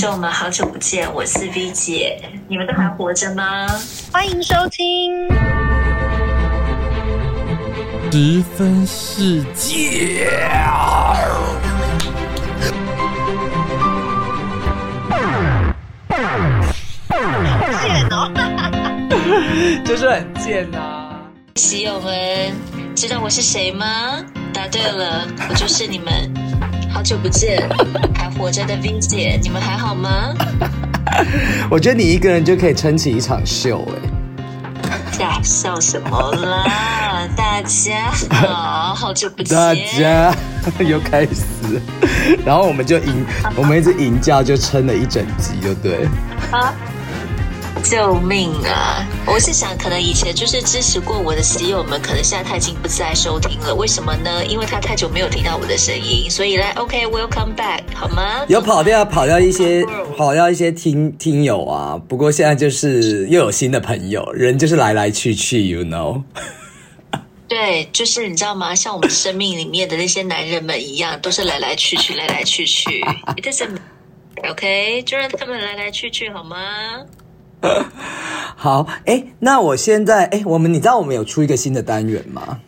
众们，好久不见，我是 V 姐，你们都还活着吗？欢迎收听。十分世界。贱哦！就是很贱呐、喜友们，知道我是谁吗？答对了，我就是你们好久不见还活着的冰姐，你们还好吗？我觉得你一个人就可以撑起一场秀哎、在笑什么啦？大家好，好久不见。大家 又开始，然后我们就赢，我们一直赢叫就撑了一整集，就对。啊！救命啊！我是想，可能以前就是支持过我的喜友们，可能现在他已经不再收听了。为什么呢？因为他太久没有听到我的声音，所以来，OK，Welcome、back，好吗？有跑掉跑掉一些跑掉一些听听友啊，不过现在就是又有新的朋友，人就是来来去去，you know。对，就是你知道吗？像我们生命里面的那些男人们一样，都是来来去去，来来去去。It doesn't OK，就让他们来来去去好吗？好，哎，那我现在，哎，我们你知道我们有出一个新的单元吗？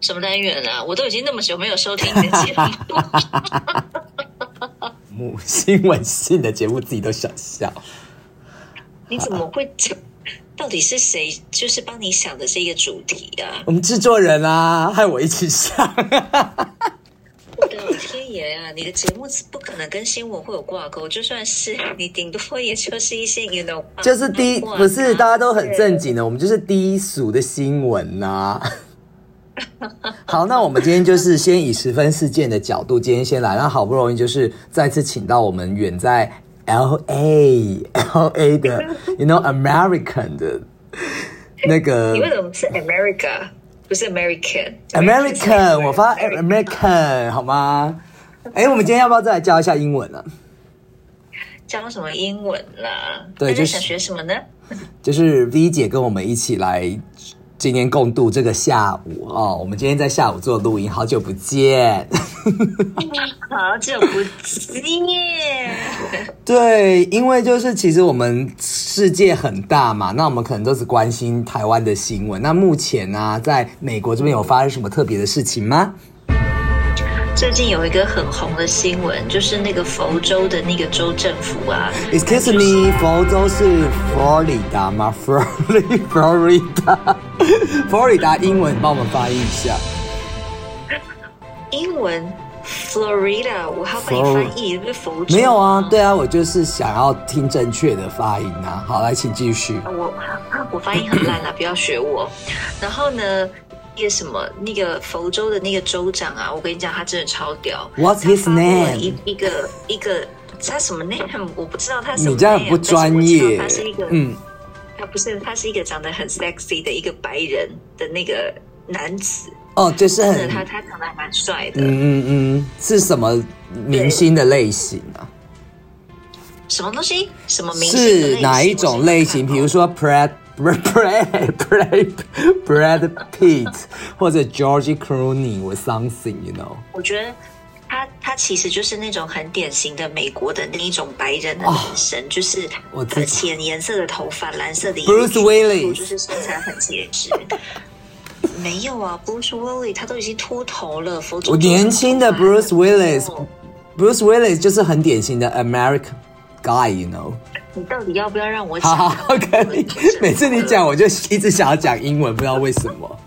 什么单元啊？我都已经那么久没有收听你的节目。母新闻性的节目自己都想笑。你怎么会讲？到底是谁就是帮你想的这个主题啊？我们制作人啊，害我一起想。你的节目不可能跟新闻会有挂钩，就算是你，顶多也就是一些 you know，就是低，不是大家都很正经的，我们就是低俗的新闻呐、好，那我们今天就是先以十分事件的角度，今天先来，那好不容易就是再次请到我们远在 L A L A 的，you know American 的那个你为什么是 America 不是 American？American，我发 American 好吗？哎、我们今天要不要再来教一下英文呢、教什么英文啦？对就是想学什么呢？就是 V 姐跟我们一起来今天共度这个下午哦。我们今天在下午做录音，好久不见。好久不见。对，因为就是其实我们世界很大嘛，那我们可能都是关心台湾的新闻。那目前呢、在美国这边有发生什么特别的事情吗？最近有一个很红的新闻，就是那个佛州的那个州政府啊 Excuse me，佛州是佛罗里达吗？佛罗里佛罗里达，佛罗里达英文帮我们翻译一下。英文 Florida，我还要帮你翻译，不是佛州？没有啊，。对啊，我就是想要听正确的发音啊。好，来，请继续。我 我发音很烂啦，不要学我。然后呢，那个什么，那个福州的那个州长啊，我跟你讲，他真的超屌。What's his name？一一个一个，他什么 name 我不知道他什么 name，你这样很不专业他是一个，。嗯，他不是，他是一个长得很 sexy 的一个白人的那个男子，哦，就是很，他他长得还蛮帅的。嗯嗯嗯，是什么明星的类型啊？什么东西？什么明星？是哪一种类型？比如说 Brad Brad Brad Brad Brad Pitt 或者 George Clooney 或 something，you know？我觉得他他其实就是那种很典型的美国的那一种白人的男生，就是哦我知道呃浅颜色的头发，蓝色的眼 Bruce 睛 Willis 就是身材很结实。没有啊，Bruce Willis 他都已经秃头了，佛州我年轻的 Bruce 哦 Willis，Bruce Willis 就是很典型的 American guy，you know？ 你到底要不要让我好讲？好，可以。每次你讲，我就一直想要讲英文，不知道为什么。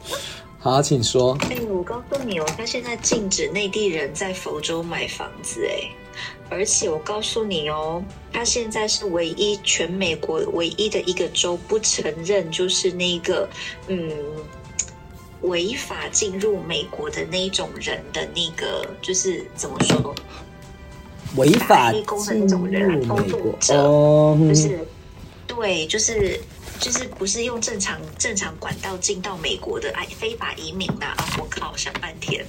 好，请说。哎、我告诉你哦，他现在禁止内地人在佛州买房子，哎，而且我告诉你哦，他现在是唯一全美国唯一的一个州不承认，就是那个嗯违法进入美国的那一种人的那个，就是怎么说，违法偷渡者哦，就是对，就是。就是不是用正常正常管道进到美国的哎非法移民呐、啊！我靠，想半天。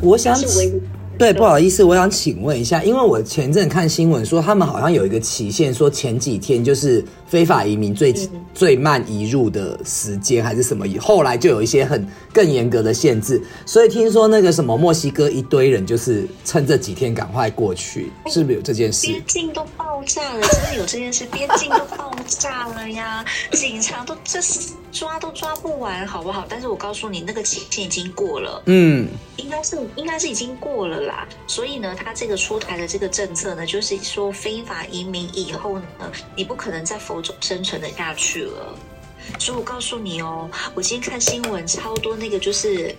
我想起对，不好意思，我想请问一下，因为我前阵看新闻说，他们好像有一个期限，说前几天就是非法移民最、最慢移入的时间，还是什么？后来就有一些很更严格的限制，所以听说那个什么墨西哥一堆人就是趁这几天赶快过去，是不是有这件事？边境都爆炸了，真的有这件事，边境都爆炸了呀！警察都这是抓都抓不完，好不好？但是我告诉你，那个期限已经过了，嗯，应该是应该是已经过了啦。所以呢，他这个出台的这个政策呢，就是说非法移民以后呢，你不可能在佛州生存的下去了。所以我告诉你哦，我今天看新闻，超多那个就是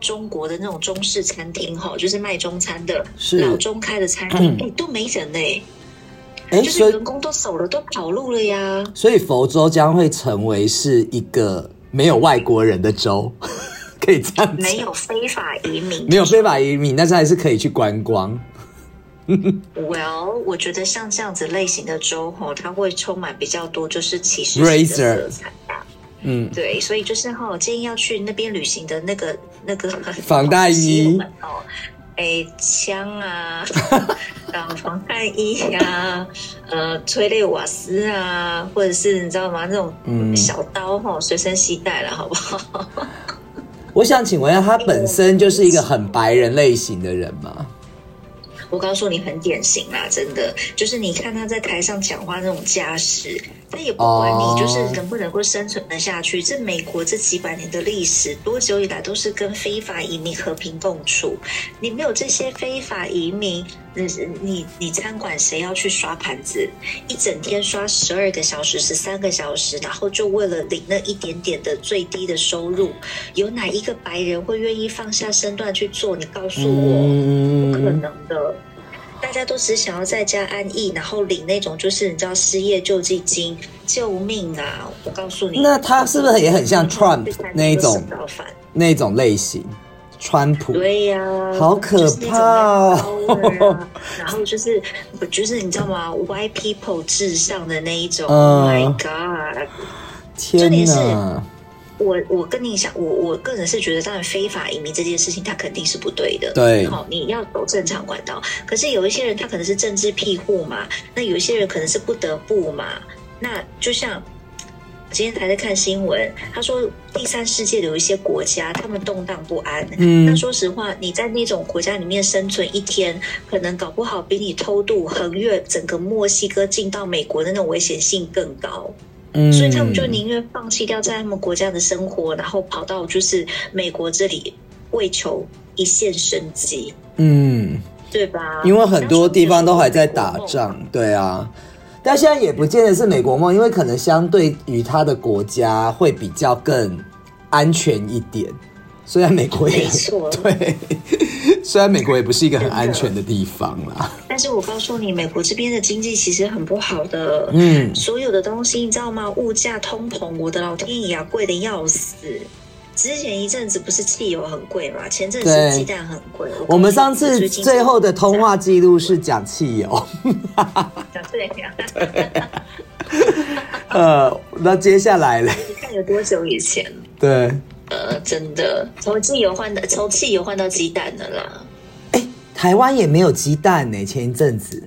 中国的那种中式餐厅哈，就是卖中餐的，老中开的餐厅，哎、都没人嘞、哎、就是员工都走了，都跑路了呀。所以佛州将会成为是一个没有外国人的州，可以这样讲没有非法移民，没有非法移民，但是还是可以去观光。Well，我觉得像这样子类型的州吼，它会充满比较多就是歧视的色彩吧。嗯，对，所以就是哈，建议要去那边旅行的那个那个防弹衣哦，哎，枪啊，然后防弹衣呀、呃，催泪瓦斯啊，或者是你知道吗？那种嗯小刀哈，随身携带了，好不好？我想请问一下，他本身就是一个很白人类型的人吗？我告诉你，很典型啦，真的，就是你看他在台上讲话那种架势，他也不管哦你就是能不能够生存得下去。这美国这几百年的历史，多久以来都是跟非法移民和平共处。你没有这些非法移民，你你你餐馆谁要去刷盘子？一整天刷十二个小时、十三个小时，然后就为了领那一点点的最低的收入，有哪一个白人会愿意放下身段去做？你告诉我。不可嗯，能的。大家都只想要在家安逸，然后领那种就是你知道失业救济金，救命啊！我告诉你，那他是不是也很像 Trump 那一种？那种类型，川普。对呀、好可怕哦 power 啊然后就是就是你知道吗？White people 至上的那一种、嗯 o h my God！天哪！我我跟你讲，我我个人是觉得，当然非法移民这件事情，它肯定是不对的。对好，你要走正常管道。可是有一些人，他可能是政治庇护嘛，那有一些人可能是不得不嘛。那就像今天还在看新闻，他说第三世界的有一些国家，他们动荡不安。嗯那说实话，你在那种国家里面生存一天，可能搞不好比你偷渡横越整个墨西哥进到美国的那种危险性更高。嗯所以他们就宁愿放弃掉在他们国家的生活，然后跑到就是美国这里为求一线生机，嗯，对吧？因为很多地方都还在打仗，对啊。但现在也不见得是美国梦，因为可能相对于他的国家会比较更安全一点。虽然美国也没错 对，虽然美国也不是一个很安全的地方啦。但是我告诉你，美国这边的经济其实很不好的，嗯，所有的东西你知道吗？物价通膨，我的老天爷啊，贵的要死。之前一阵子不是汽油很贵嘛，前阵子对鸡蛋很贵。我们上次最后的通话记录是讲汽油，对呀，呃，那接下来嘞，你看有多久以前？对，呃，真的从汽油换到从汽油换到鸡蛋的啦。台湾也没有鸡蛋呢，前一阵子。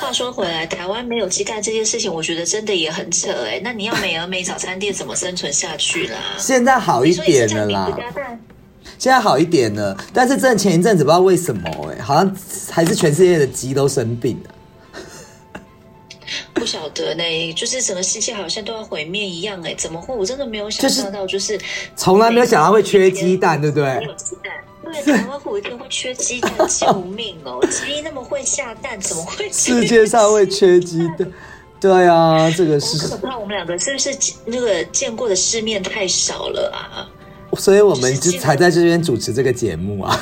话说回来，台湾没有鸡蛋这件事情，我觉得真的也很扯哎、那你要美而美早餐店怎么生存下去啦？现在好一点了啦，现在好一点了，但是真的前一阵子不知道为什么哎、好像还是全世界的鸡都生病了。不晓得呢，就是整个世界好像都要毁灭一样哎、怎么会？我真的没有想就是象到，就是从来没有想到会缺鸡蛋，对不没对？有鸡蛋。对，台湾会有一天会缺鸡蛋，救命哦！鸡那么会下蛋，怎么会世界上会缺鸡蛋，对啊，这个好是可，怕！我们两个是不是那个见过的世面太少了啊所以我们就才在这边主持这个节目啊。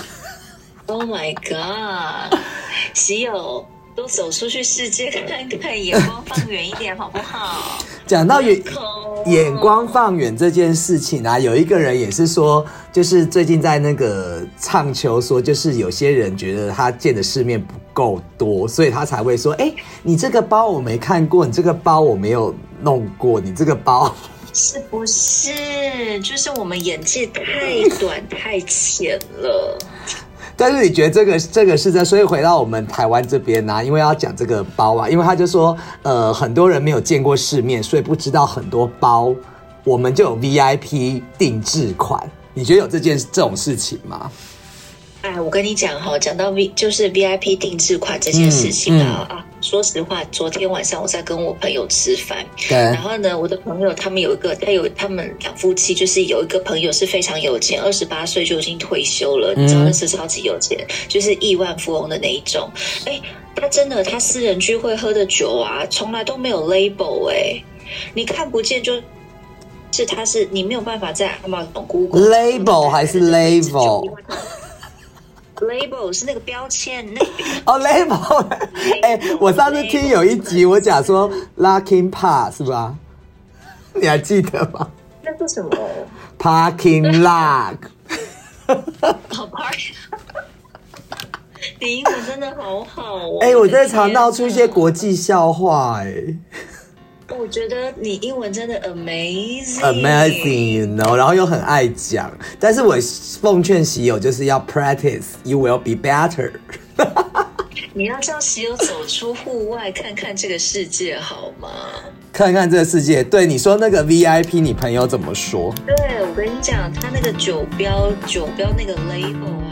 ？Oh my god！喜友都走出去世界看看，眼光放远一点好不好？讲到眼光放远这件事情啊，有一个人也是说，就是最近在那个唱秋说，就是有些人觉得他见的世面不够多，所以他才会说，哎、你这个包我没看过，你这个包我没有弄过，你这个包，是不是？就是我们眼界太短太浅了。但是你觉得这个这个是在，所以回到我们台湾这边呢、因为要讲这个包啊，因为他就说，呃，很多人没有见过世面，所以不知道很多包，我们就有 VIP 定制款。你觉得有这件这种事情吗？哎，我跟你讲哈，讲到 V 就是 VIP 定制款这件事情啊、啊，说实话，昨天晚上我在跟我朋友吃饭，对然，后呢，我的朋友他们有一个，他有他们两夫妻，就是有一个朋友是非常有钱，二十八岁就已经退休了，你知道那是超级有钱，就是亿万富翁的那一种。哎，他真的，他私人聚会喝的酒啊，从来都没有 label 哎、你看不见就。是，他是你没有办法在 Amazon、Google Label 还是 label？Label 是那个标签，那个 哦，label，哎、我上次听有一集我讲说 Locking Pass 是吧？你还记得吗那是什么？？Parking lock。好 party。你英文真的好好哦！哎、我真的常天闹出一些哪国际笑话、哎我觉得你英文真的 amazing，amazing，you know，然后又很爱讲，但是我奉劝喜友就是要 practice，you will be better。你要叫喜友走出户外，看看这个世界好吗？看看这个世界，对你说那个 VIP，你朋友怎么说？对，我跟你讲，他那个酒标酒标那个 label 啊，